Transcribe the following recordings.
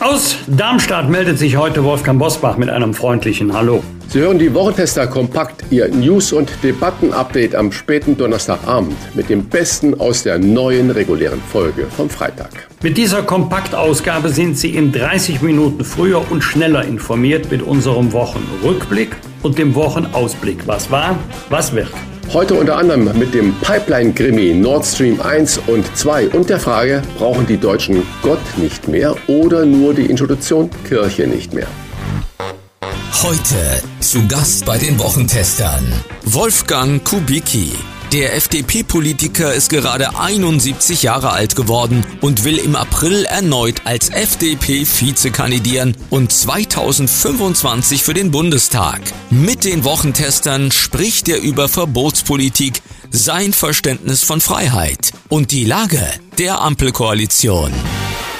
Aus Darmstadt meldet sich heute Wolfgang Bosbach mit einem freundlichen Hallo. Sie hören die Wochentester kompakt, Ihr News- und Debatten-Update am späten Donnerstagabend mit dem Besten aus der neuen regulären Folge vom Freitag. Mit dieser Kompaktausgabe sind Sie in 30 Minuten früher und schneller informiert mit unserem Wochenrückblick und dem Wochenausblick. Was war, was wird. Heute unter anderem mit dem Pipeline-Krimi Nord Stream 1 und 2 und der Frage, brauchen die Deutschen Gott nicht mehr oder nur die Institution Kirche nicht mehr? Heute zu Gast bei den Wochentestern Wolfgang Kubicki. Der FDP-Politiker ist gerade 71 Jahre alt geworden und will im April erneut als FDP-Vize kandidieren und 2025 für den Bundestag. Mit den Wochentestern spricht er über Verbotspolitik, sein Verständnis von Freiheit und die Lage der Ampelkoalition.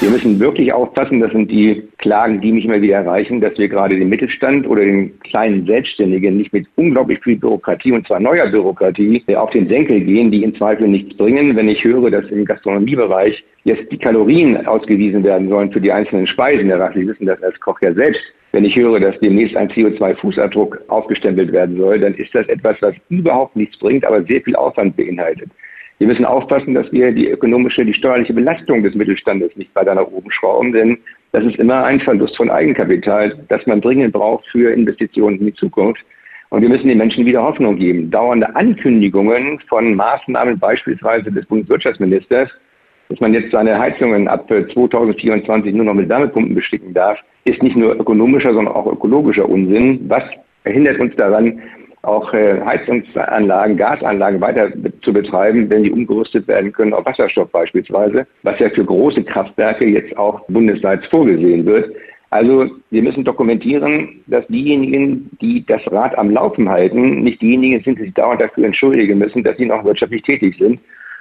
Wir müssen wirklich aufpassen, das sind die Klagen, die mich immer wieder erreichen, dass wir gerade den Mittelstand oder den kleinen Selbstständigen nicht mit unglaublich viel Bürokratie und zwar neuer Bürokratie auf den Senkel gehen, die in Zweifel nichts bringen. Wenn ich höre, dass im Gastronomiebereich jetzt die Kalorien ausgewiesen werden sollen für die einzelnen Speisen, Herr Sie wissen das als Koch ja selbst, wenn ich höre, dass demnächst ein CO2-Fußabdruck aufgestempelt werden soll, dann ist das etwas, was überhaupt nichts bringt, aber sehr viel Aufwand beinhaltet. Wir müssen aufpassen, dass wir die ökonomische, die steuerliche Belastung des Mittelstandes nicht weiter nach oben schrauben, denn das ist immer ein Verlust von Eigenkapital, das man dringend braucht für Investitionen in die Zukunft. Und wir müssen den Menschen wieder Hoffnung geben. Dauernde Ankündigungen von Maßnahmen beispielsweise des Bundeswirtschaftsministers, dass man jetzt seine Heizungen ab 2024 nur noch mit Wärmepumpen besticken darf, ist nicht nur ökonomischer, sondern auch ökologischer Unsinn. Was verhindert uns daran, auch äh, Heizungsanlagen, Gasanlagen weiter zu betreiben, wenn die umgerüstet werden können auf Wasserstoff beispielsweise, was ja für große Kraftwerke jetzt auch bundesweit vorgesehen wird. Also wir müssen dokumentieren, dass diejenigen, die das Rad am Laufen halten, nicht diejenigen sind, die sich dauernd dafür entschuldigen müssen, dass sie noch wirtschaftlich tätig sind.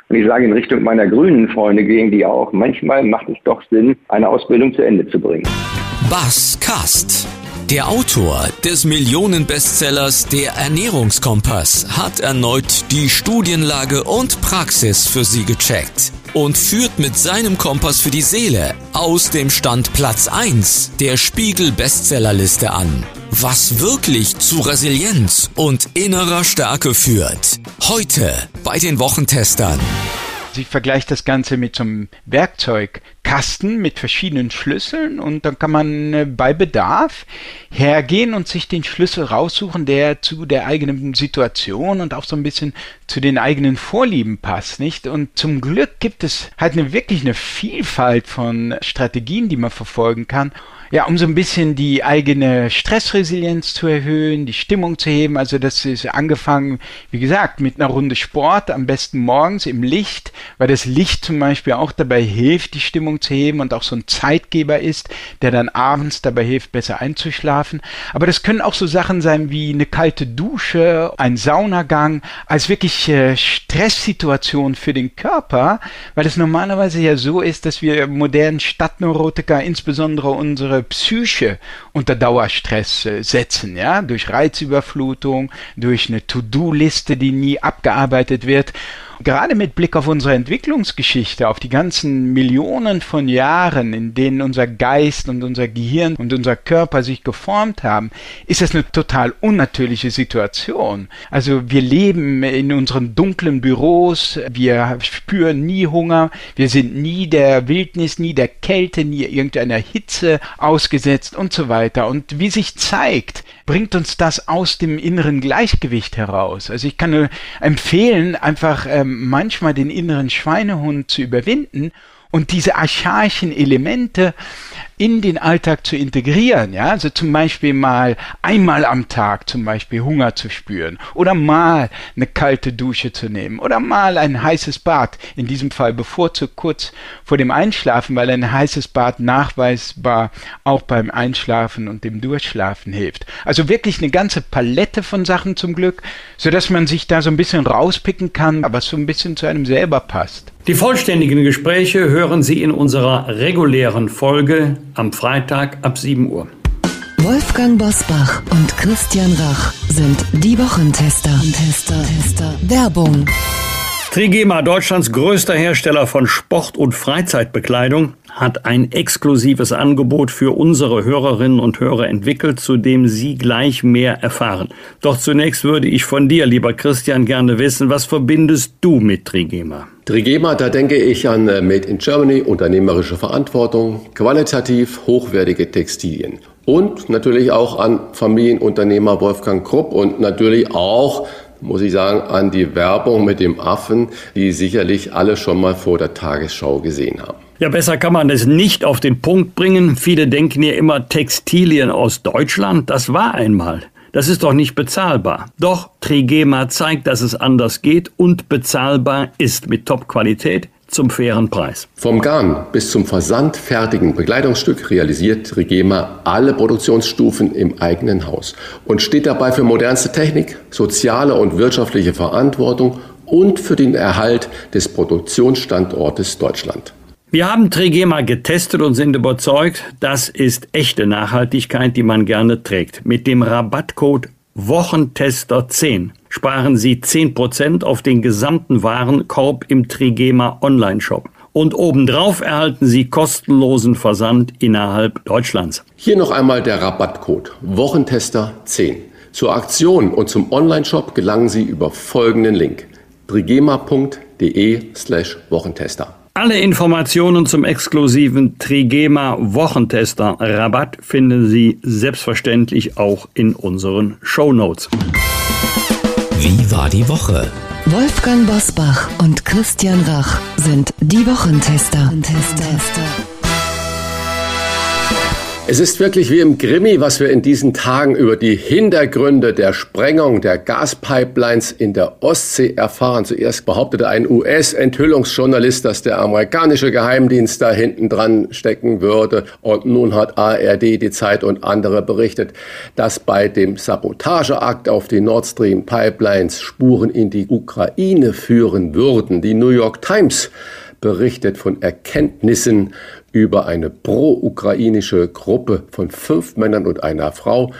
Und ich sage in Richtung meiner grünen Freunde gegen die auch, manchmal macht es doch Sinn, eine Ausbildung zu Ende zu bringen. Bass Cast. Der Autor des Millionenbestsellers Der Ernährungskompass hat erneut die Studienlage und Praxis für Sie gecheckt und führt mit seinem Kompass für die Seele aus dem Stand Platz 1 der Spiegel Bestsellerliste an. Was wirklich zu Resilienz und innerer Stärke führt. Heute bei den Wochentestern. Sie vergleicht das Ganze mit so einem Werkzeugkasten mit verschiedenen Schlüsseln und dann kann man äh, bei Bedarf hergehen und sich den Schlüssel raussuchen, der zu der eigenen Situation und auch so ein bisschen zu den eigenen Vorlieben passt, nicht? Und zum Glück gibt es halt eine wirklich eine Vielfalt von Strategien, die man verfolgen kann ja, um so ein bisschen die eigene Stressresilienz zu erhöhen, die Stimmung zu heben. Also das ist angefangen, wie gesagt, mit einer Runde Sport, am besten morgens im Licht, weil das Licht zum Beispiel auch dabei hilft, die Stimmung zu heben und auch so ein Zeitgeber ist, der dann abends dabei hilft, besser einzuschlafen. Aber das können auch so Sachen sein wie eine kalte Dusche, ein Saunagang, als wirklich äh, Stresssituation für den Körper, weil es normalerweise ja so ist, dass wir modernen Stadtneurotiker, insbesondere unsere Psyche unter Dauerstress äh, setzen, ja, durch Reizüberflutung, durch eine To-Do-Liste, die nie abgearbeitet wird gerade mit Blick auf unsere Entwicklungsgeschichte, auf die ganzen Millionen von Jahren, in denen unser Geist und unser Gehirn und unser Körper sich geformt haben, ist das eine total unnatürliche Situation. Also wir leben in unseren dunklen Büros, wir spüren nie Hunger, wir sind nie der Wildnis, nie der Kälte, nie irgendeiner Hitze ausgesetzt und so weiter. Und wie sich zeigt, bringt uns das aus dem inneren Gleichgewicht heraus. Also ich kann nur empfehlen, einfach ähm, manchmal den inneren Schweinehund zu überwinden und diese archaischen Elemente in den Alltag zu integrieren, ja, also zum Beispiel mal einmal am Tag zum Beispiel Hunger zu spüren oder mal eine kalte Dusche zu nehmen oder mal ein heißes Bad, in diesem Fall bevorzugt kurz vor dem Einschlafen, weil ein heißes Bad nachweisbar auch beim Einschlafen und dem Durchschlafen hilft. Also wirklich eine ganze Palette von Sachen zum Glück, so dass man sich da so ein bisschen rauspicken kann, aber so ein bisschen zu einem selber passt. Die vollständigen Gespräche hören Sie in unserer regulären Folge am Freitag ab 7 Uhr. Wolfgang Bosbach und Christian Rach sind die Wochentester. Tester. Tester. Werbung. Trigema, Deutschlands größter Hersteller von Sport- und Freizeitbekleidung, hat ein exklusives Angebot für unsere Hörerinnen und Hörer entwickelt, zu dem Sie gleich mehr erfahren. Doch zunächst würde ich von dir, lieber Christian, gerne wissen, was verbindest du mit Trigema? Trigema, da denke ich an äh, Made in Germany, unternehmerische Verantwortung, qualitativ hochwertige Textilien und natürlich auch an Familienunternehmer Wolfgang Krupp und natürlich auch muss ich sagen, an die Werbung mit dem Affen, die sicherlich alle schon mal vor der Tagesschau gesehen haben. Ja, besser kann man es nicht auf den Punkt bringen. Viele denken ja immer Textilien aus Deutschland. Das war einmal. Das ist doch nicht bezahlbar. Doch Trigema zeigt, dass es anders geht und bezahlbar ist mit Top-Qualität zum fairen Preis. Vom Garn bis zum versandfertigen Bekleidungsstück realisiert Trigema alle Produktionsstufen im eigenen Haus und steht dabei für modernste Technik, soziale und wirtschaftliche Verantwortung und für den Erhalt des Produktionsstandortes Deutschland. Wir haben Trigema getestet und sind überzeugt, das ist echte Nachhaltigkeit, die man gerne trägt. Mit dem Rabattcode Wochentester 10 sparen Sie 10% auf den gesamten Warenkorb im Trigema Online-Shop. Und obendrauf erhalten Sie kostenlosen Versand innerhalb Deutschlands. Hier noch einmal der Rabattcode Wochentester 10. Zur Aktion und zum Online-Shop gelangen Sie über folgenden Link trigema.de slash Wochentester. Alle Informationen zum exklusiven Trigema Wochentester Rabatt finden Sie selbstverständlich auch in unseren Show Notes. Wie war die Woche? Wolfgang Bosbach und Christian Rach sind die Wochentester. Tester. Es ist wirklich wie im Grimmi, was wir in diesen Tagen über die Hintergründe der Sprengung der Gaspipelines in der Ostsee erfahren. Zuerst behauptete ein US-Enthüllungsjournalist, dass der amerikanische Geheimdienst da hinten dran stecken würde. Und nun hat ARD, die Zeit und andere berichtet, dass bei dem Sabotageakt auf die Nord Stream Pipelines Spuren in die Ukraine führen würden. Die New York Times berichtet von Erkenntnissen über eine pro-ukrainische Gruppe von fünf Männern und einer Frau.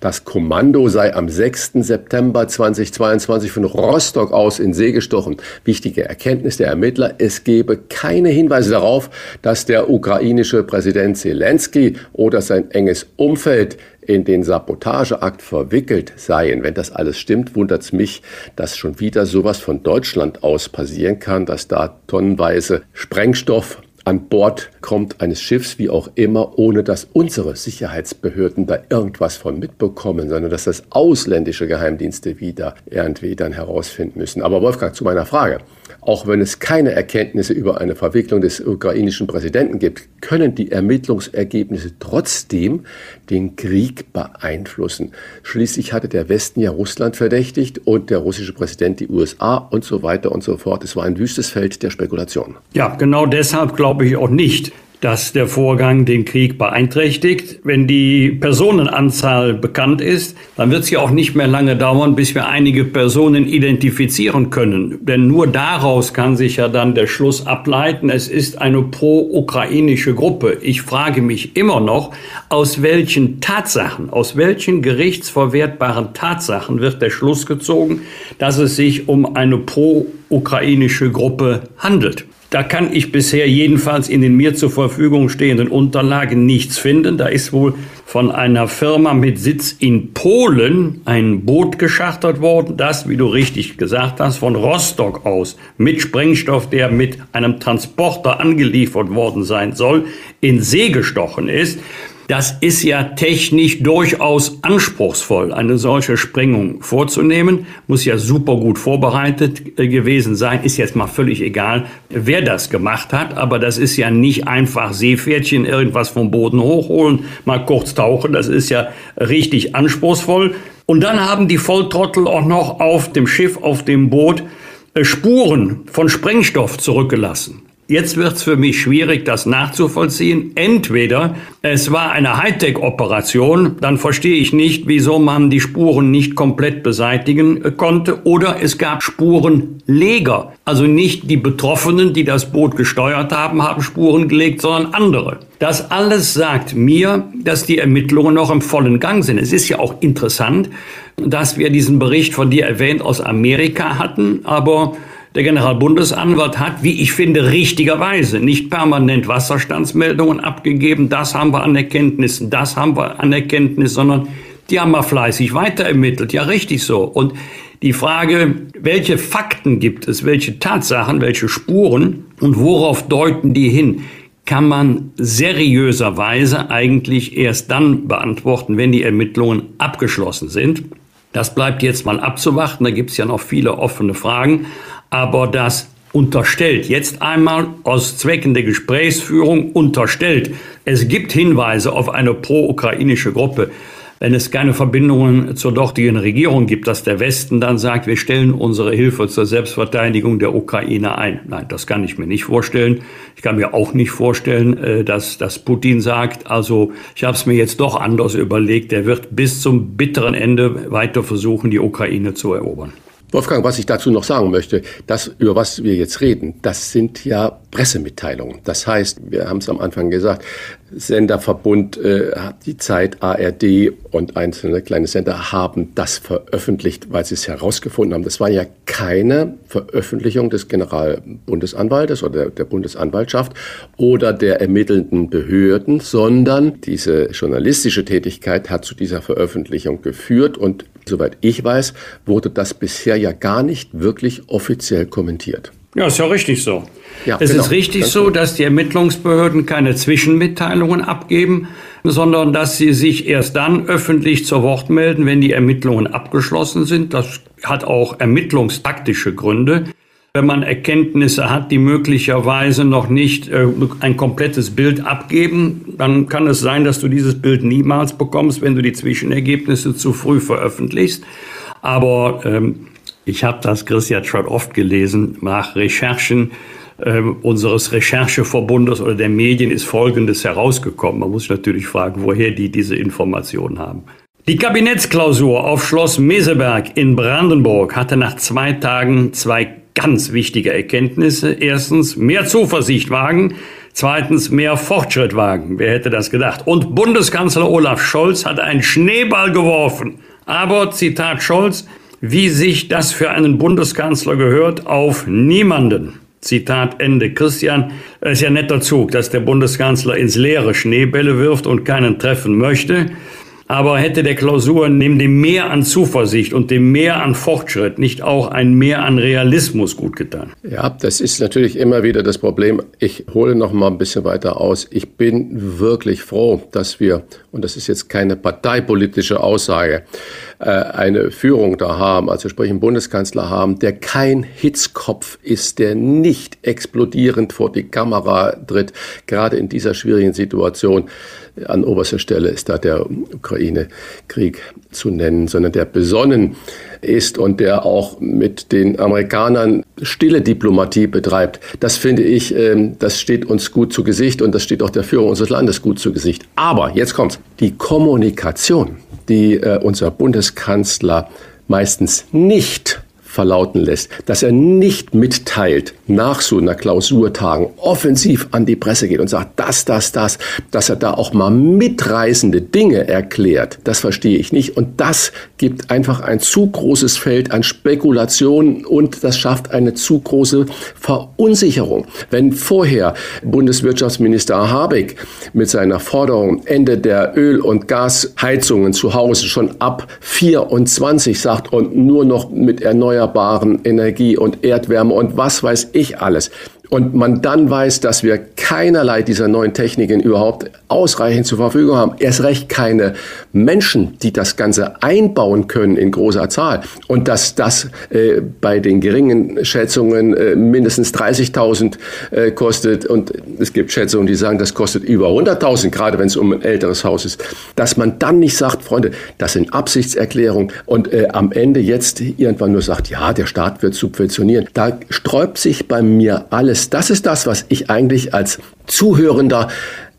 Das Kommando sei am 6. September 2022 von Rostock aus in See gestochen. Wichtige Erkenntnis der Ermittler, es gebe keine Hinweise darauf, dass der ukrainische Präsident Zelensky oder sein enges Umfeld in den Sabotageakt verwickelt seien. Wenn das alles stimmt, wundert es mich, dass schon wieder sowas von Deutschland aus passieren kann, dass da tonnenweise Sprengstoff an Bord kommt eines Schiffs, wie auch immer, ohne dass unsere Sicherheitsbehörden da irgendwas von mitbekommen, sondern dass das ausländische Geheimdienste wieder irgendwie dann herausfinden müssen. Aber Wolfgang, zu meiner Frage. Auch wenn es keine Erkenntnisse über eine Verwicklung des ukrainischen Präsidenten gibt, können die Ermittlungsergebnisse trotzdem den Krieg beeinflussen. Schließlich hatte der Westen ja Russland verdächtigt und der russische Präsident die USA und so weiter und so fort. Es war ein wüstes Feld der Spekulation. Ja, genau deshalb glaube ich auch nicht, dass der Vorgang den Krieg beeinträchtigt. Wenn die Personenanzahl bekannt ist, dann wird es ja auch nicht mehr lange dauern, bis wir einige Personen identifizieren können. Denn nur daraus kann sich ja dann der Schluss ableiten, es ist eine pro-ukrainische Gruppe. Ich frage mich immer noch, aus welchen Tatsachen, aus welchen gerichtsverwertbaren Tatsachen wird der Schluss gezogen, dass es sich um eine pro-ukrainische Gruppe handelt. Da kann ich bisher jedenfalls in den mir zur Verfügung stehenden Unterlagen nichts finden. Da ist wohl von einer Firma mit Sitz in Polen ein Boot geschachtet worden, das, wie du richtig gesagt hast, von Rostock aus mit Sprengstoff, der mit einem Transporter angeliefert worden sein soll, in See gestochen ist. Das ist ja technisch durchaus anspruchsvoll, eine solche Sprengung vorzunehmen. Muss ja super gut vorbereitet äh, gewesen sein. Ist jetzt mal völlig egal, wer das gemacht hat. Aber das ist ja nicht einfach Seepferdchen irgendwas vom Boden hochholen, mal kurz tauchen. Das ist ja richtig anspruchsvoll. Und dann haben die Volltrottel auch noch auf dem Schiff, auf dem Boot äh, Spuren von Sprengstoff zurückgelassen. Jetzt wird es für mich schwierig, das nachzuvollziehen. Entweder es war eine Hightech-Operation, dann verstehe ich nicht, wieso man die Spuren nicht komplett beseitigen äh, konnte, oder es gab Spurenleger. Also nicht die Betroffenen, die das Boot gesteuert haben, haben Spuren gelegt, sondern andere. Das alles sagt mir, dass die Ermittlungen noch im vollen Gang sind. Es ist ja auch interessant, dass wir diesen Bericht von dir erwähnt aus Amerika hatten, aber der Generalbundesanwalt hat, wie ich finde, richtigerweise nicht permanent Wasserstandsmeldungen abgegeben. Das haben wir an Erkenntnissen, das haben wir an Erkenntnis, sondern die haben mal fleißig weiterermittelt. Ja, richtig so. Und die Frage, welche Fakten gibt es, welche Tatsachen, welche Spuren und worauf deuten die hin, kann man seriöserweise eigentlich erst dann beantworten, wenn die Ermittlungen abgeschlossen sind. Das bleibt jetzt mal abzuwarten, da gibt es ja noch viele offene Fragen aber das unterstellt, jetzt einmal aus Zwecken der Gesprächsführung unterstellt, es gibt Hinweise auf eine pro-ukrainische Gruppe, wenn es keine Verbindungen zur dortigen Regierung gibt, dass der Westen dann sagt, wir stellen unsere Hilfe zur Selbstverteidigung der Ukraine ein. Nein, das kann ich mir nicht vorstellen. Ich kann mir auch nicht vorstellen, äh, dass, dass Putin sagt, also ich habe es mir jetzt doch anders überlegt, er wird bis zum bitteren Ende weiter versuchen, die Ukraine zu erobern. Wolfgang, was ich dazu noch sagen möchte, das, über was wir jetzt reden, das sind ja Pressemitteilungen. Das heißt, wir haben es am Anfang gesagt, Senderverbund, äh, die Zeit, ARD und einzelne kleine Sender haben das veröffentlicht, weil sie es herausgefunden haben. Das war ja keine Veröffentlichung des Generalbundesanwaltes oder der, der Bundesanwaltschaft oder der ermittelnden Behörden, sondern diese journalistische Tätigkeit hat zu dieser Veröffentlichung geführt und soweit ich weiß, wurde das bisher ja gar nicht wirklich offiziell kommentiert. Ja, ist ja richtig so. Ja, es genau. ist richtig Ganz so, dass die Ermittlungsbehörden keine Zwischenmitteilungen abgeben, sondern dass sie sich erst dann öffentlich zu Wort melden, wenn die Ermittlungen abgeschlossen sind. Das hat auch ermittlungstaktische Gründe. Wenn man Erkenntnisse hat, die möglicherweise noch nicht äh, ein komplettes Bild abgeben, dann kann es sein, dass du dieses Bild niemals bekommst, wenn du die Zwischenergebnisse zu früh veröffentlichst. Aber ähm, ich habe das, Christian, schon oft gelesen, nach Recherchen äh, unseres Rechercheverbundes oder der Medien ist Folgendes herausgekommen. Man muss sich natürlich fragen, woher die diese Informationen haben. Die Kabinettsklausur auf Schloss Meseberg in Brandenburg hatte nach zwei Tagen zwei ganz wichtige Erkenntnisse. Erstens, mehr Zuversicht wagen. Zweitens, mehr Fortschritt wagen. Wer hätte das gedacht? Und Bundeskanzler Olaf Scholz hat einen Schneeball geworfen. Aber, Zitat Scholz, wie sich das für einen Bundeskanzler gehört, auf niemanden. Zitat Ende. Christian, es ist ja netter Zug, dass der Bundeskanzler ins Leere Schneebälle wirft und keinen treffen möchte. Aber hätte der Klausur neben dem Mehr an Zuversicht und dem Mehr an Fortschritt nicht auch ein Mehr an Realismus gut getan? Ja, das ist natürlich immer wieder das Problem. Ich hole noch mal ein bisschen weiter aus. Ich bin wirklich froh, dass wir, und das ist jetzt keine parteipolitische Aussage, äh, eine Führung da haben, also sprich einen Bundeskanzler haben, der kein Hitzkopf ist, der nicht explodierend vor die Kamera tritt, gerade in dieser schwierigen Situation an oberster Stelle ist da der Ukraine-Krieg zu nennen, sondern der besonnen ist und der auch mit den Amerikanern stille Diplomatie betreibt. Das finde ich, ähm, das steht uns gut zu Gesicht und das steht auch der Führung unseres Landes gut zu Gesicht. Aber jetzt kommt's. Die Kommunikation, die äh, unser Bundeskanzler meistens nicht verlauten lässt, dass er nicht mitteilt nach so einer Klausurtagung offensiv an die Presse geht und sagt, das, das, das, dass er da auch mal mitreißende Dinge erklärt, das verstehe ich nicht. Und das gibt einfach ein zu großes Feld an Spekulationen und das schafft eine zu große Verunsicherung. Wenn vorher Bundeswirtschaftsminister Habeck mit seiner Forderung Ende der Öl- und Gasheizungen zu Hause schon ab 24 sagt und nur noch mit erneuerbaren Energie und Erdwärme und was weiß ich alles. Und man dann weiß, dass wir keinerlei dieser neuen Techniken überhaupt ausreichend zur Verfügung haben, erst recht keine Menschen, die das Ganze einbauen können in großer Zahl und dass das äh, bei den geringen Schätzungen äh, mindestens 30.000 äh, kostet und es gibt Schätzungen, die sagen, das kostet über 100.000, gerade wenn es um ein älteres Haus ist, dass man dann nicht sagt, Freunde, das sind Absichtserklärungen und äh, am Ende jetzt irgendwann nur sagt, ja, der Staat wird subventionieren. Da sträubt sich bei mir alles. Das ist das, was ich eigentlich als Zuhörender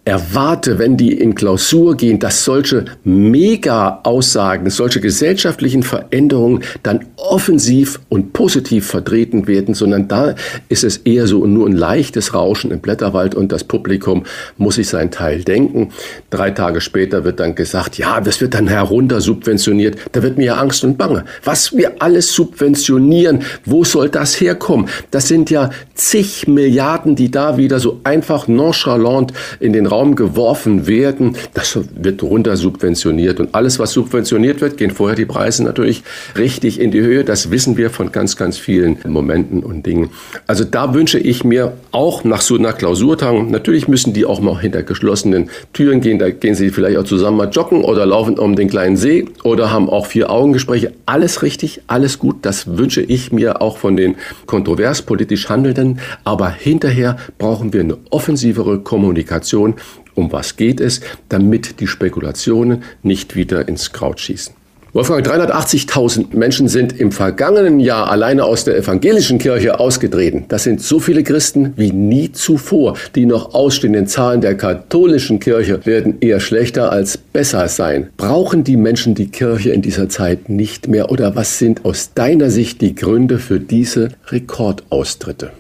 erwarte, wenn die in Klausur gehen, dass solche Mega-Aussagen, solche gesellschaftlichen Veränderungen dann offensiv und positiv vertreten werden, sondern da ist es eher so nur ein leichtes Rauschen im Blätterwald und das Publikum muss sich seinen Teil denken. Drei Tage später wird dann gesagt, ja, das wird dann herunter subventioniert. Da wird mir ja Angst und Bange. Was wir alles subventionieren, wo soll das herkommen? Das sind ja zig Milliarden, die da wieder so einfach nonchalant in den Raum Raum geworfen werden, das wird runter subventioniert. Und alles, was subventioniert wird, gehen vorher die Preise natürlich richtig in die Höhe. Das wissen wir von ganz, ganz vielen Momenten und Dingen. Also da wünsche ich mir auch nach so einer Klausurtagung, natürlich müssen die auch mal hinter geschlossenen Türen gehen. Da gehen sie vielleicht auch zusammen mal joggen oder laufen um den kleinen See oder haben auch vier Augengespräche. Alles richtig, alles gut. Das wünsche ich mir auch von den kontrovers politisch Handelnden. Aber hinterher brauchen wir eine offensivere Kommunikation um was geht es, damit die Spekulationen nicht wieder ins Kraut schießen. Wolfgang, 380.000 Menschen sind im vergangenen Jahr alleine aus der evangelischen Kirche ausgetreten. Das sind so viele Christen wie nie zuvor. Die noch ausstehenden Zahlen der katholischen Kirche werden eher schlechter als besser sein. Brauchen die Menschen die Kirche in dieser Zeit nicht mehr? Oder was sind aus deiner Sicht die Gründe für diese Rekordaustritte?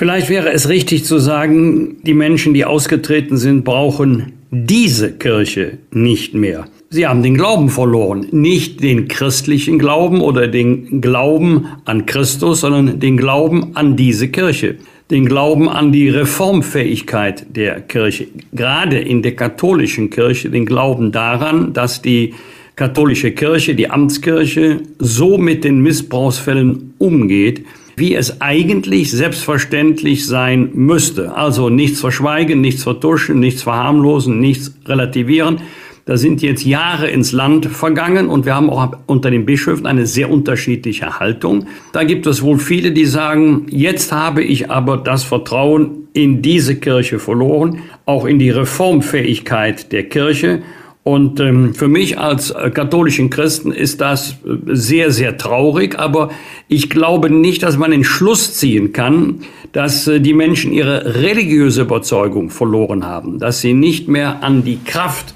Vielleicht wäre es richtig zu sagen, die Menschen, die ausgetreten sind, brauchen diese Kirche nicht mehr. Sie haben den Glauben verloren. Nicht den christlichen Glauben oder den Glauben an Christus, sondern den Glauben an diese Kirche. Den Glauben an die Reformfähigkeit der Kirche. Gerade in der katholischen Kirche den Glauben daran, dass die katholische Kirche, die Amtskirche, so mit den Missbrauchsfällen umgeht, wie es eigentlich selbstverständlich sein müsste. Also nichts verschweigen, nichts vertuschen, nichts verharmlosen, nichts relativieren. Da sind jetzt Jahre ins Land vergangen und wir haben auch unter den Bischöfen eine sehr unterschiedliche Haltung. Da gibt es wohl viele, die sagen, jetzt habe ich aber das Vertrauen in diese Kirche verloren, auch in die Reformfähigkeit der Kirche. Und ähm, für mich als äh, katholischen Christen ist das äh, sehr, sehr traurig. Aber ich glaube nicht, dass man den Schluss ziehen kann, dass äh, die Menschen ihre religiöse Überzeugung verloren haben, dass sie nicht mehr an die Kraft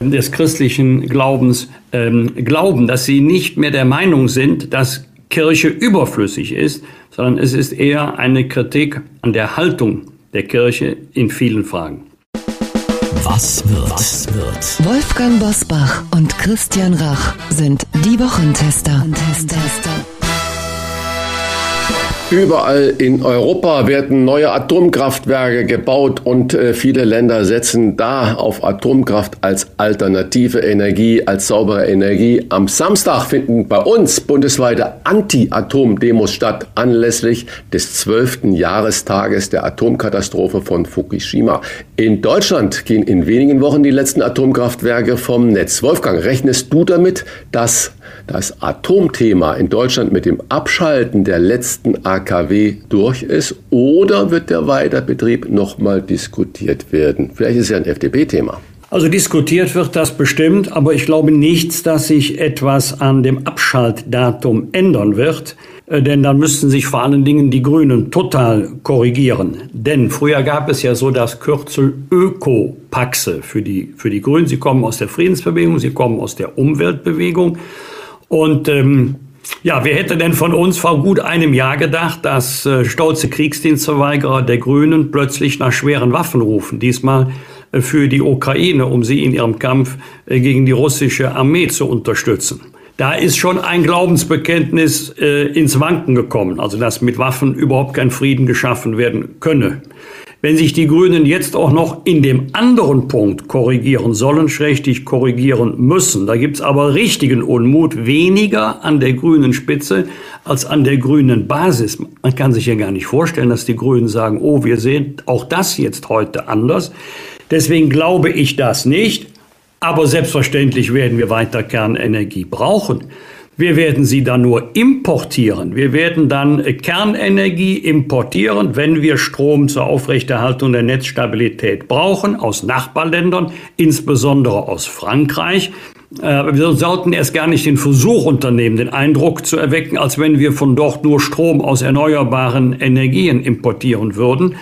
des christlichen Glaubens ähm, glauben, dass sie nicht mehr der Meinung sind, dass Kirche überflüssig ist, sondern es ist eher eine Kritik an der Haltung der Kirche in vielen Fragen. Was wird? Was wird? Wolfgang Bosbach und Christian Rach sind die Wochentester. Tester. Überall in Europa werden neue Atomkraftwerke gebaut und äh, viele Länder setzen da auf Atomkraft als alternative Energie, als saubere Energie. Am Samstag finden bei uns bundesweite Anti-Atom-Demos statt, anlässlich des zwölften Jahrestages der Atomkatastrophe von Fukushima. In Deutschland gehen in wenigen Wochen die letzten Atomkraftwerke vom Netz. Wolfgang, rechnest du damit, dass das Atomthema in Deutschland mit dem Abschalten der letzten AKW durch ist oder wird der Weiterbetrieb nochmal diskutiert werden? Vielleicht ist es ja ein FDP-Thema. Also diskutiert wird das bestimmt, aber ich glaube nichts, dass sich etwas an dem Abschaltdatum ändern wird, äh, denn dann müssten sich vor allen Dingen die Grünen total korrigieren. Denn früher gab es ja so das Kürzel Ökopaxe für die, für die Grünen. Sie kommen aus der Friedensbewegung, sie kommen aus der Umweltbewegung. Und ähm, ja, wer hätte denn von uns vor gut einem Jahr gedacht, dass äh, stolze Kriegsdienstverweigerer der Grünen plötzlich nach schweren Waffen rufen, diesmal äh, für die Ukraine, um sie in ihrem Kampf äh, gegen die russische Armee zu unterstützen. Da ist schon ein Glaubensbekenntnis äh, ins Wanken gekommen, also dass mit Waffen überhaupt kein Frieden geschaffen werden könne. Wenn sich die Grünen jetzt auch noch in dem anderen Punkt korrigieren sollen, schrägstich korrigieren müssen, da gibt's aber richtigen Unmut, weniger an der grünen Spitze als an der grünen Basis. Man kann sich ja gar nicht vorstellen, dass die Grünen sagen, oh, wir sehen auch das jetzt heute anders. Deswegen glaube ich das nicht. Aber selbstverständlich werden wir weiter Kernenergie brauchen. Wir werden sie dann nur importieren. Wir werden dann Kernenergie importieren, wenn wir Strom zur Aufrechterhaltung der Netzstabilität brauchen, aus Nachbarländern, insbesondere aus Frankreich. Äh, wir sollten erst gar nicht den Versuch unternehmen, den Eindruck zu erwecken, als wenn wir von dort nur Strom aus erneuerbaren Energien importieren würden.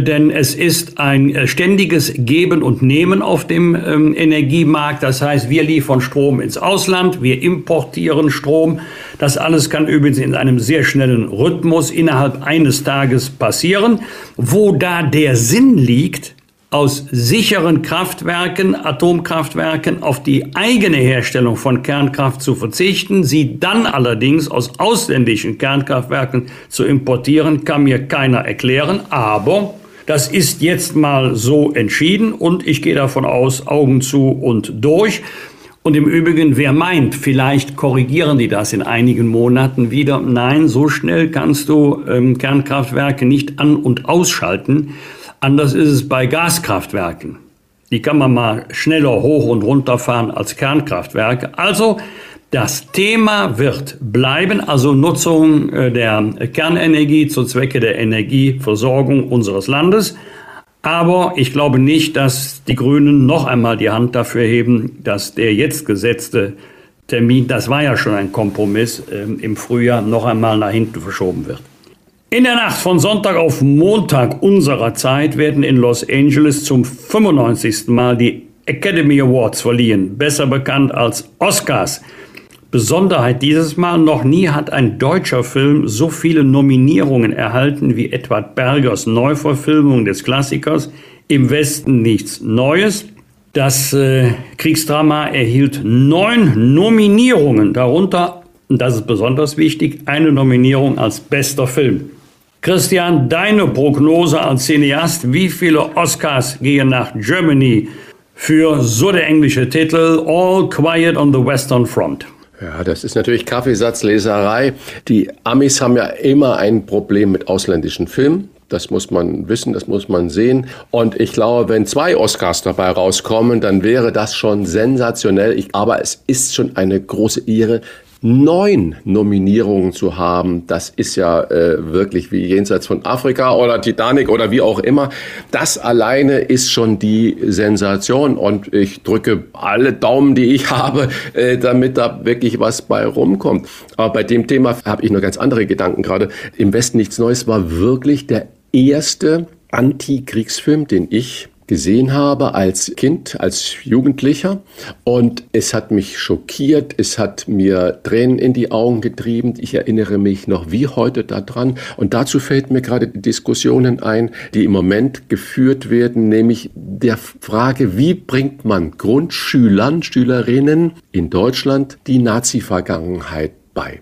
Denn es ist ein äh, ständiges Geben und Nehmen auf dem ähm, Energiemarkt. Das heißt, wir liefern Strom ins Ausland, wir importieren Strom. Das alles kann übrigens in einem sehr schnellen Rhythmus innerhalb eines Tages passieren. Wo da der Sinn liegt, aus sicheren Kraftwerken, Atomkraftwerken auf die eigene Herstellung von Kernkraft zu verzichten, sie dann allerdings aus ausländischen Kernkraftwerken zu importieren, kann mir keiner erklären. Aber das ist jetzt mal so entschieden und ich gehe davon aus, Augen zu und durch. Und im Übrigen, wer meint, vielleicht korrigieren die das in einigen Monaten wieder. Nein, so schnell kannst du ähm, Kernkraftwerke nicht an- und ausschalten. Anders ist es bei Gaskraftwerken. Die kann man mal schneller hoch und runter fahren als Kernkraftwerke. Also das Thema wird bleiben, also Nutzung äh, der Kernenergie zu Zwecke der Energieversorgung unseres Landes. Aber ich glaube nicht, dass die Grünen noch einmal die Hand dafür heben, dass der jetzt gesetzte Termin, das war ja schon ein Kompromiss, ähm, im Frühjahr noch einmal nach hinten verschoben wird. In der Nacht von Sonntag auf Montag unserer Zeit werden in Los Angeles zum 95. Mal die Academy Awards verliehen, besser bekannt als Oscars. Besonderheit dieses Mal, noch nie hat ein deutscher Film so viele Nominierungen erhalten wie Edward Bergers Neuverfilmung des Klassikers Im Westen nichts Neues. Das äh, Kriegsdrama erhielt neun Nominierungen, darunter, und das ist besonders wichtig, eine Nominierung als bester Film. Christian, deine Prognose als Cineast, wie viele Oscars gehen nach Germany für so der englische Titel All Quiet on the Western Front? Ja, das ist natürlich Kaffeesatzleserei. Die Amis haben ja immer ein Problem mit ausländischen Filmen. Das muss man wissen, das muss man sehen. Und ich glaube, wenn zwei Oscars dabei rauskommen, dann wäre das schon sensationell. Ich, aber es ist schon eine große Ehre, neun Nominierungen zu haben, das ist ja äh, wirklich wie jenseits von Afrika oder Titanic oder wie auch immer. Das alleine ist schon die Sensation und ich drücke alle Daumen, die ich habe, äh, damit da wirklich was bei rumkommt. Aber bei dem Thema habe ich noch ganz andere Gedanken gerade. Im Westen nichts Neues war wirklich der erste Antikriegsfilm, den ich gesehen habe als Kind, als Jugendlicher. Und es hat mich schockiert, es hat mir Tränen in die Augen getrieben. Ich erinnere mich noch wie heute daran. Und dazu fällt mir gerade die Diskussionen ein, die im Moment geführt werden, nämlich der Frage, wie bringt man Grundschülern, Schülerinnen in Deutschland die Nazi-Vergangenheit bei.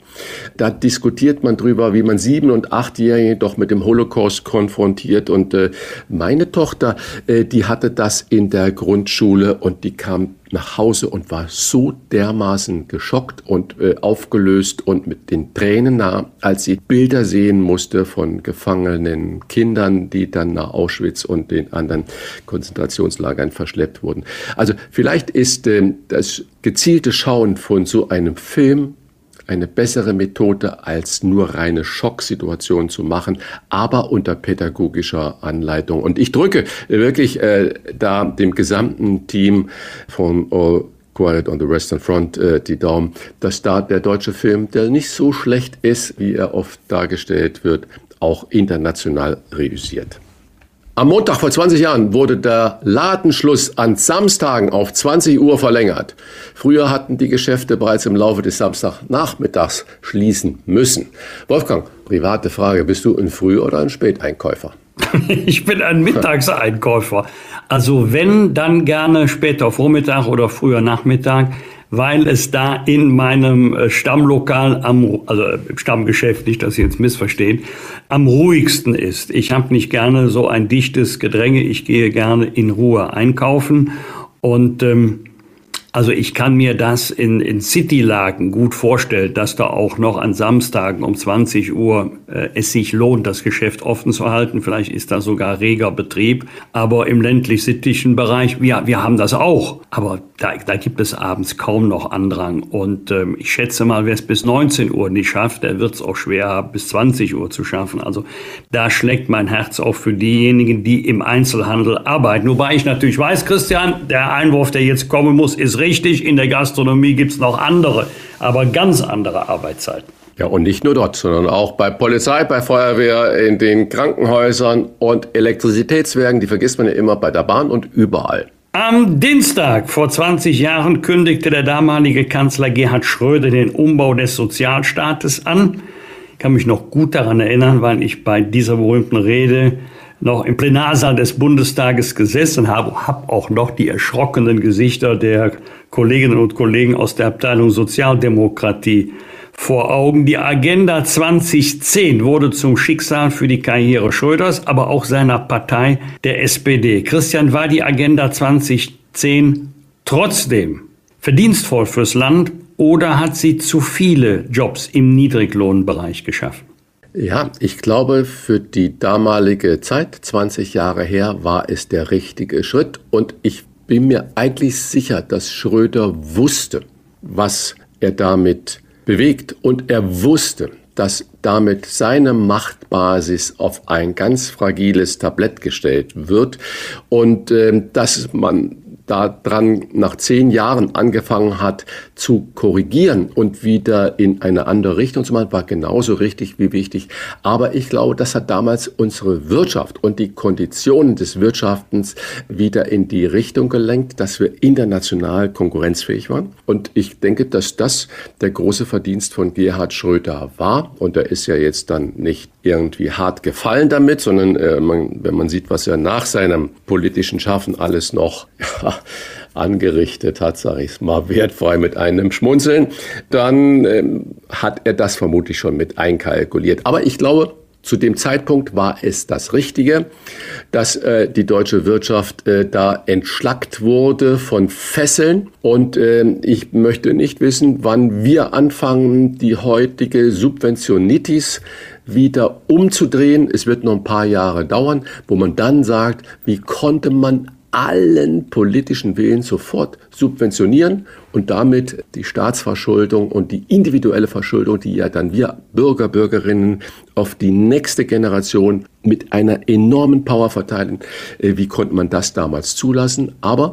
Da diskutiert man drüber, wie man sieben- und achtjährige doch mit dem Holocaust konfrontiert. Und äh, meine Tochter, äh, die hatte das in der Grundschule und die kam nach Hause und war so dermaßen geschockt und äh, aufgelöst und mit den Tränen nah, als sie Bilder sehen musste von gefangenen Kindern, die dann nach Auschwitz und den anderen Konzentrationslagern verschleppt wurden. Also vielleicht ist äh, das gezielte Schauen von so einem Film eine bessere Methode, als nur reine Schocksituationen zu machen, aber unter pädagogischer Anleitung. Und ich drücke wirklich äh, da dem gesamten Team von All Quiet on the Western Front äh, die Daumen, dass da der deutsche Film, der nicht so schlecht ist, wie er oft dargestellt wird, auch international reüssiert. Am Montag vor 20 Jahren wurde der Ladenschluss an Samstagen auf 20 Uhr verlängert. Früher hatten die Geschäfte bereits im Laufe des Samstagnachmittags schließen müssen. Wolfgang, private Frage, bist du ein Früh- oder ein Späteinkäufer? ich bin ein Mittagseinkäufer. Also wenn, dann gerne später Vormittag oder früher Nachmittag weil es da in meinem äh, Stammlokal am, also im Stammgeschäft, nicht, dass Sie jetzt missverstehen, am ruhigsten ist. Ich habe nicht gerne so ein dichtes Gedränge. Ich gehe gerne in Ruhe einkaufen und ähm, also ich kann mir das in, in City-Lagen gut vorstellen, dass da auch noch an Samstagen um 20 Uhr äh, es sich lohnt, das Geschäft offen zu halten. Vielleicht ist da sogar reger Betrieb. Aber im ländlich-sittlichen Bereich, wir, wir haben das auch. Aber da, da gibt es abends kaum noch Andrang. Und ähm, ich schätze mal, wer es bis 19 Uhr nicht schafft, der wird es auch schwer haben, bis 20 Uhr zu schaffen. Also da schlägt mein Herz auch für diejenigen, die im Einzelhandel arbeiten. Wobei ich natürlich weiß, Christian, der Einwurf, der jetzt kommen muss, ist richtig. In der Gastronomie gibt es noch andere, aber ganz andere Arbeitszeiten. Ja, und nicht nur dort, sondern auch bei Polizei, bei Feuerwehr, in den Krankenhäusern und Elektrizitätswerken, die vergisst man ja immer bei der Bahn und überall. Am Dienstag vor 20 Jahren kündigte der damalige Kanzler Gerhard Schröder den Umbau des Sozialstaates an. Ich kann mich noch gut daran erinnern, weil ich bei dieser berühmten Rede noch im Plenarsaal des Bundestages gesessen habe, habe auch noch die erschrockenen Gesichter der Kolleginnen und Kollegen aus der Abteilung Sozialdemokratie vor Augen. Die Agenda 2010 wurde zum Schicksal für die Karriere Schröders, aber auch seiner Partei, der SPD. Christian, war die Agenda 2010 trotzdem verdienstvoll fürs Land oder hat sie zu viele Jobs im Niedriglohnbereich geschaffen? Ja, ich glaube, für die damalige Zeit, 20 Jahre her, war es der richtige Schritt. Und ich bin mir eigentlich sicher, dass Schröder wusste, was er damit bewegt und er wusste, dass damit seine Machtbasis auf ein ganz fragiles Tablett gestellt wird und äh, dass man daran nach zehn Jahren angefangen hat zu korrigieren und wieder in eine andere Richtung zu machen, war genauso richtig wie wichtig. Aber ich glaube, das hat damals unsere Wirtschaft und die Konditionen des Wirtschaftens wieder in die Richtung gelenkt, dass wir international konkurrenzfähig waren. Und ich denke, dass das der große Verdienst von Gerhard Schröder war. Und er ist ja jetzt dann nicht irgendwie hart gefallen damit, sondern äh, man, wenn man sieht, was er nach seinem politischen Schaffen alles noch ja, angerichtet hat, sage ich es mal wertfrei mit einem Schmunzeln, dann ähm, hat er das vermutlich schon mit einkalkuliert. Aber ich glaube, zu dem Zeitpunkt war es das Richtige, dass äh, die deutsche Wirtschaft äh, da entschlackt wurde von Fesseln. Und äh, ich möchte nicht wissen, wann wir anfangen, die heutige Subventionitis wieder umzudrehen. Es wird noch ein paar Jahre dauern, wo man dann sagt, wie konnte man allen politischen Willen sofort subventionieren und damit die Staatsverschuldung und die individuelle Verschuldung, die ja dann wir Bürger, Bürgerinnen auf die nächste Generation mit einer enormen Power verteilen. Äh, wie konnte man das damals zulassen? Aber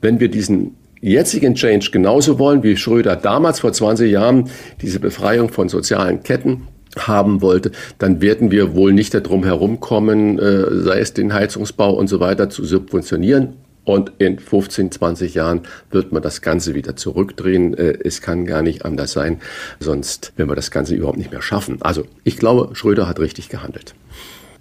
wenn wir diesen jetzigen Change genauso wollen wie Schröder damals vor 20 Jahren, diese Befreiung von sozialen Ketten, haben wollte, dann werden wir wohl nicht darum herumkommen, äh, sei es den Heizungsbau und so weiter zu subventionieren. Und in 15, 20 Jahren wird man das Ganze wieder zurückdrehen. Äh, es kann gar nicht anders sein, sonst werden wir das Ganze überhaupt nicht mehr schaffen. Also ich glaube, Schröder hat richtig gehandelt.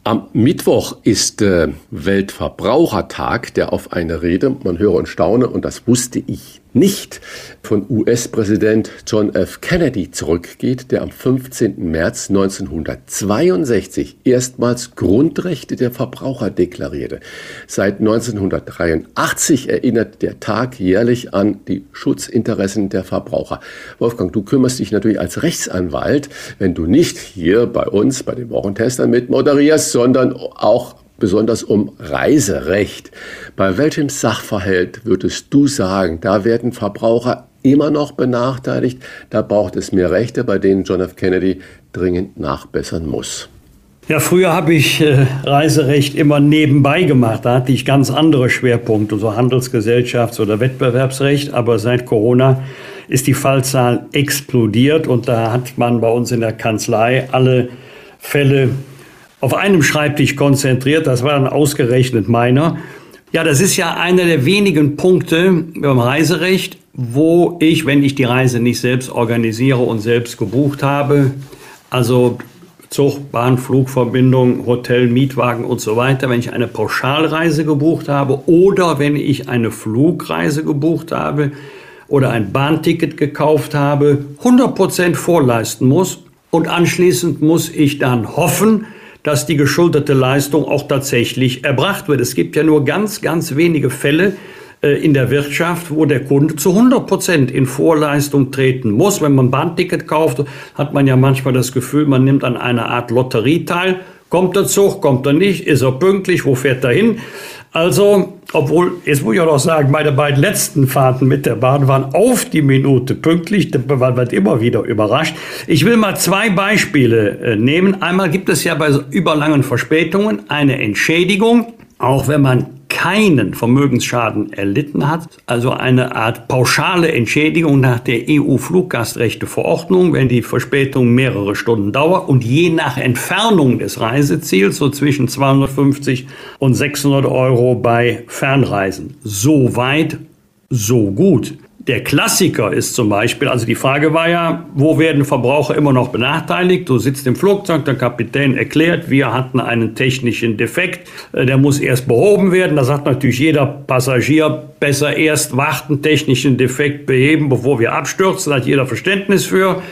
Am Mittwoch ist äh, Weltverbrauchertag, der auf eine Rede, man höre und staune, und das wusste ich nicht von US-Präsident John F. Kennedy zurückgeht, der am 15. März 1962 erstmals Grundrechte der Verbraucher deklarierte. Seit 1983 erinnert der Tag jährlich an die Schutzinteressen der Verbraucher. Wolfgang, du kümmerst dich natürlich als Rechtsanwalt, wenn du nicht hier bei uns, bei den Wochentestern mit moderierst, sondern auch besonders um Reiserecht. Bei welchem Sachverhalt würdest du sagen, da werden Verbraucher immer noch benachteiligt? Da braucht es mehr Rechte, bei denen John F. Kennedy dringend nachbessern muss. Ja, früher habe ich äh, Reiserecht immer nebenbei gemacht. Da hatte ich ganz andere Schwerpunkte, so Handelsgesellschafts- oder Wettbewerbsrecht. Aber seit Corona ist die Fallzahl explodiert und da hat man bei uns in der Kanzlei alle Fälle auf einem Schreibtisch konzentriert. Das war dann ausgerechnet meiner. Ja, das ist ja einer der wenigen Punkte beim Reiserecht, wo ich, wenn ich die Reise nicht selbst organisiere und selbst gebucht habe, also Zug, Bahn, Flugverbindung, Hotel, Mietwagen und so weiter, wenn ich eine Pauschalreise gebucht habe oder wenn ich eine Flugreise gebucht habe oder ein Bahnticket gekauft habe, 100% vorleisten muss und anschließend muss ich dann hoffen, dass die geschuldete Leistung auch tatsächlich erbracht wird. Es gibt ja nur ganz, ganz wenige Fälle, äh, in der Wirtschaft, wo der Kunde zu 100 Prozent in Vorleistung treten muss. Wenn man ein Bahnticket kauft, hat man ja manchmal das Gefühl, man nimmt an einer Art Lotterie teil. Kommt der Zug, kommt er nicht, ist er pünktlich, wo fährt er hin? Also, obwohl, jetzt muss ich auch noch sagen, meine beiden letzten Fahrten mit der Bahn waren auf die Minute pünktlich, man wird immer wieder überrascht. Ich will mal zwei Beispiele äh, nehmen. Einmal gibt es ja bei überlangen Verspätungen eine Entschädigung, auch wenn man keinen Vermögensschaden erlitten hat, also eine Art pauschale Entschädigung nach der EU-Fluggastrechteverordnung, wenn die Verspätung mehrere Stunden dauert und je nach Entfernung des Reiseziels so zwischen 250 und 600 Euro bei Fernreisen. So weit, so gut. Der Klassiker ist zum Beispiel, also die Frage war ja, wo werden Verbraucher immer noch benachteiligt? Du sitzt im Flugzeug, der Kapitän erklärt, wir hatten einen technischen Defekt, äh, der muss erst behoben werden. Da sagt natürlich jeder Passagier, besser erst warten, technischen Defekt beheben, bevor wir abstürzen, da hat jeder Verständnis für.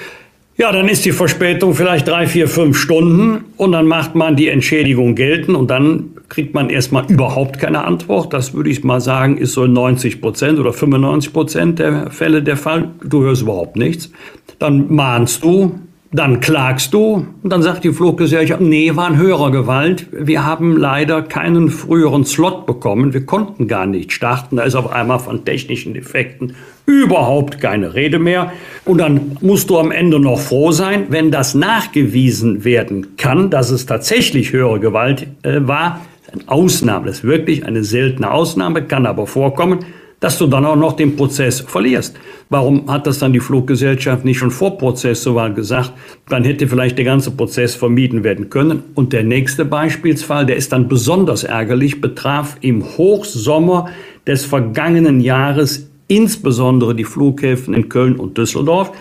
Ja, dann ist die Verspätung vielleicht drei, vier, fünf Stunden und dann macht man die Entschädigung gelten und dann kriegt man erstmal überhaupt keine Antwort. Das würde ich mal sagen, ist so in 90 Prozent oder 95 Prozent der Fälle der Fall. Du hörst überhaupt nichts. Dann mahnst du, dann klagst du und dann sagt die Fluggesellschaft, nee, war ein höherer Gewalt. Wir haben leider keinen früheren Slot bekommen. Wir konnten gar nicht starten. Da ist auf einmal von technischen Defekten überhaupt keine Rede mehr. Und dann musst du am Ende noch froh sein, wenn das nachgewiesen werden kann, dass es tatsächlich höhere Gewalt äh, war. Eine Ausnahme, das ist wirklich eine seltene Ausnahme, kann aber vorkommen dass du dann auch noch den Prozess verlierst. Warum hat das dann die Fluggesellschaft nicht schon vor Prozess weit gesagt? Dann hätte vielleicht der ganze Prozess vermieden werden können. Und der nächste Beispielsfall, der ist dann besonders ärgerlich, betraf im Hochsommer des vergangenen Jahres insbesondere die Flughäfen in Köln und Düsseldorf.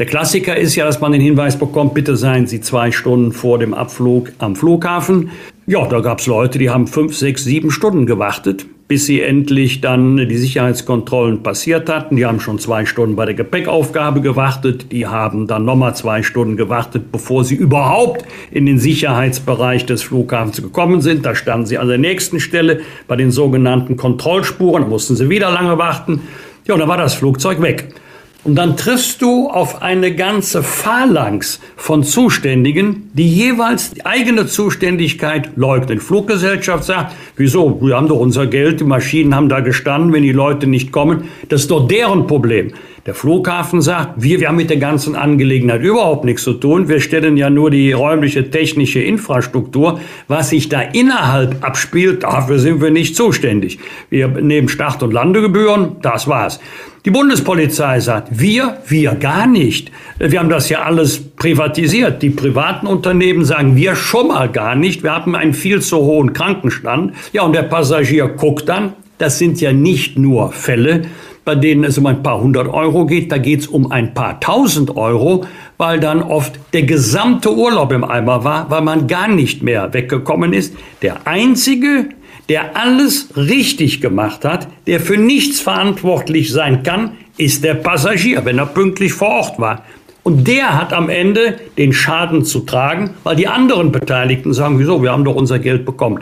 Der Klassiker ist ja, dass man den Hinweis bekommt, bitte seien Sie zwei Stunden vor dem Abflug am Flughafen. Ja, da gab es Leute, die haben fünf, sechs, sieben Stunden gewartet, bis sie endlich dann die Sicherheitskontrollen passiert hatten. Die haben schon zwei Stunden bei der Gepäckaufgabe gewartet. Die haben dann nochmal zwei Stunden gewartet, bevor sie überhaupt in den Sicherheitsbereich des Flughafens gekommen sind. Da standen sie an der nächsten Stelle bei den sogenannten Kontrollspuren. Da mussten sie wieder lange warten. Ja, und dann war das Flugzeug weg. Und dann triffst du auf eine ganze Phalanx von Zuständigen, die jeweils die eigene Zuständigkeit leugnen. Fluggesellschaft sagt, wieso, wir haben doch unser Geld, die Maschinen haben da gestanden, wenn die Leute nicht kommen, das ist doch deren Problem. Der Flughafen sagt, wir, wir haben mit der ganzen Angelegenheit überhaupt nichts zu tun. Wir stellen ja nur die räumliche technische Infrastruktur. Was sich da innerhalb abspielt, dafür sind wir nicht zuständig. Wir nehmen Start- und Landegebühren, das war's. Die Bundespolizei sagt, wir, wir gar nicht. Wir haben das ja alles privatisiert. Die privaten Unternehmen sagen, wir schon mal gar nicht. Wir haben einen viel zu hohen Krankenstand. Ja, und der Passagier guckt dann, das sind ja nicht nur Fälle, bei denen es um ein paar hundert Euro geht, da geht es um ein paar tausend Euro, weil dann oft der gesamte Urlaub im Eimer war, weil man gar nicht mehr weggekommen ist. Der einzige, der alles richtig gemacht hat, der für nichts verantwortlich sein kann, ist der Passagier, wenn er pünktlich vor Ort war. Und der hat am Ende den Schaden zu tragen, weil die anderen Beteiligten sagen, wieso, wir haben doch unser Geld bekommen.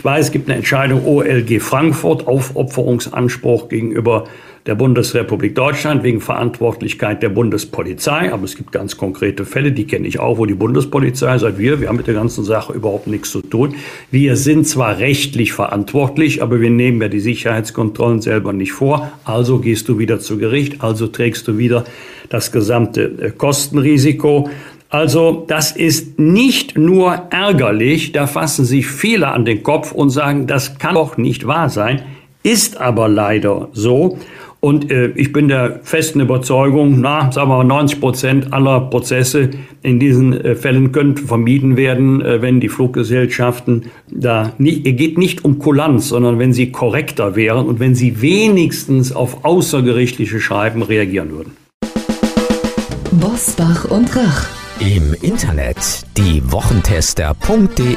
Ich weiß, es gibt eine Entscheidung OLG Frankfurt, Aufopferungsanspruch gegenüber der Bundesrepublik Deutschland wegen Verantwortlichkeit der Bundespolizei. Aber es gibt ganz konkrete Fälle, die kenne ich auch, wo die Bundespolizei sagt, wir, wir haben mit der ganzen Sache überhaupt nichts zu tun. Wir sind zwar rechtlich verantwortlich, aber wir nehmen ja die Sicherheitskontrollen selber nicht vor. Also gehst du wieder zu Gericht, also trägst du wieder das gesamte äh, Kostenrisiko. Also das ist nicht nur ärgerlich, da fassen sich viele an den Kopf und sagen, das kann doch nicht wahr sein, ist aber leider so. Und äh, ich bin der festen Überzeugung, na, sagen wir mal, 90 Prozent aller Prozesse in diesen äh, Fällen könnten vermieden werden, äh, wenn die Fluggesellschaften da nicht, es geht nicht um Kulanz, sondern wenn sie korrekter wären und wenn sie wenigstens auf außergerichtliche Schreiben reagieren würden. Bosbach und Rach. Im Internet diewochentester.de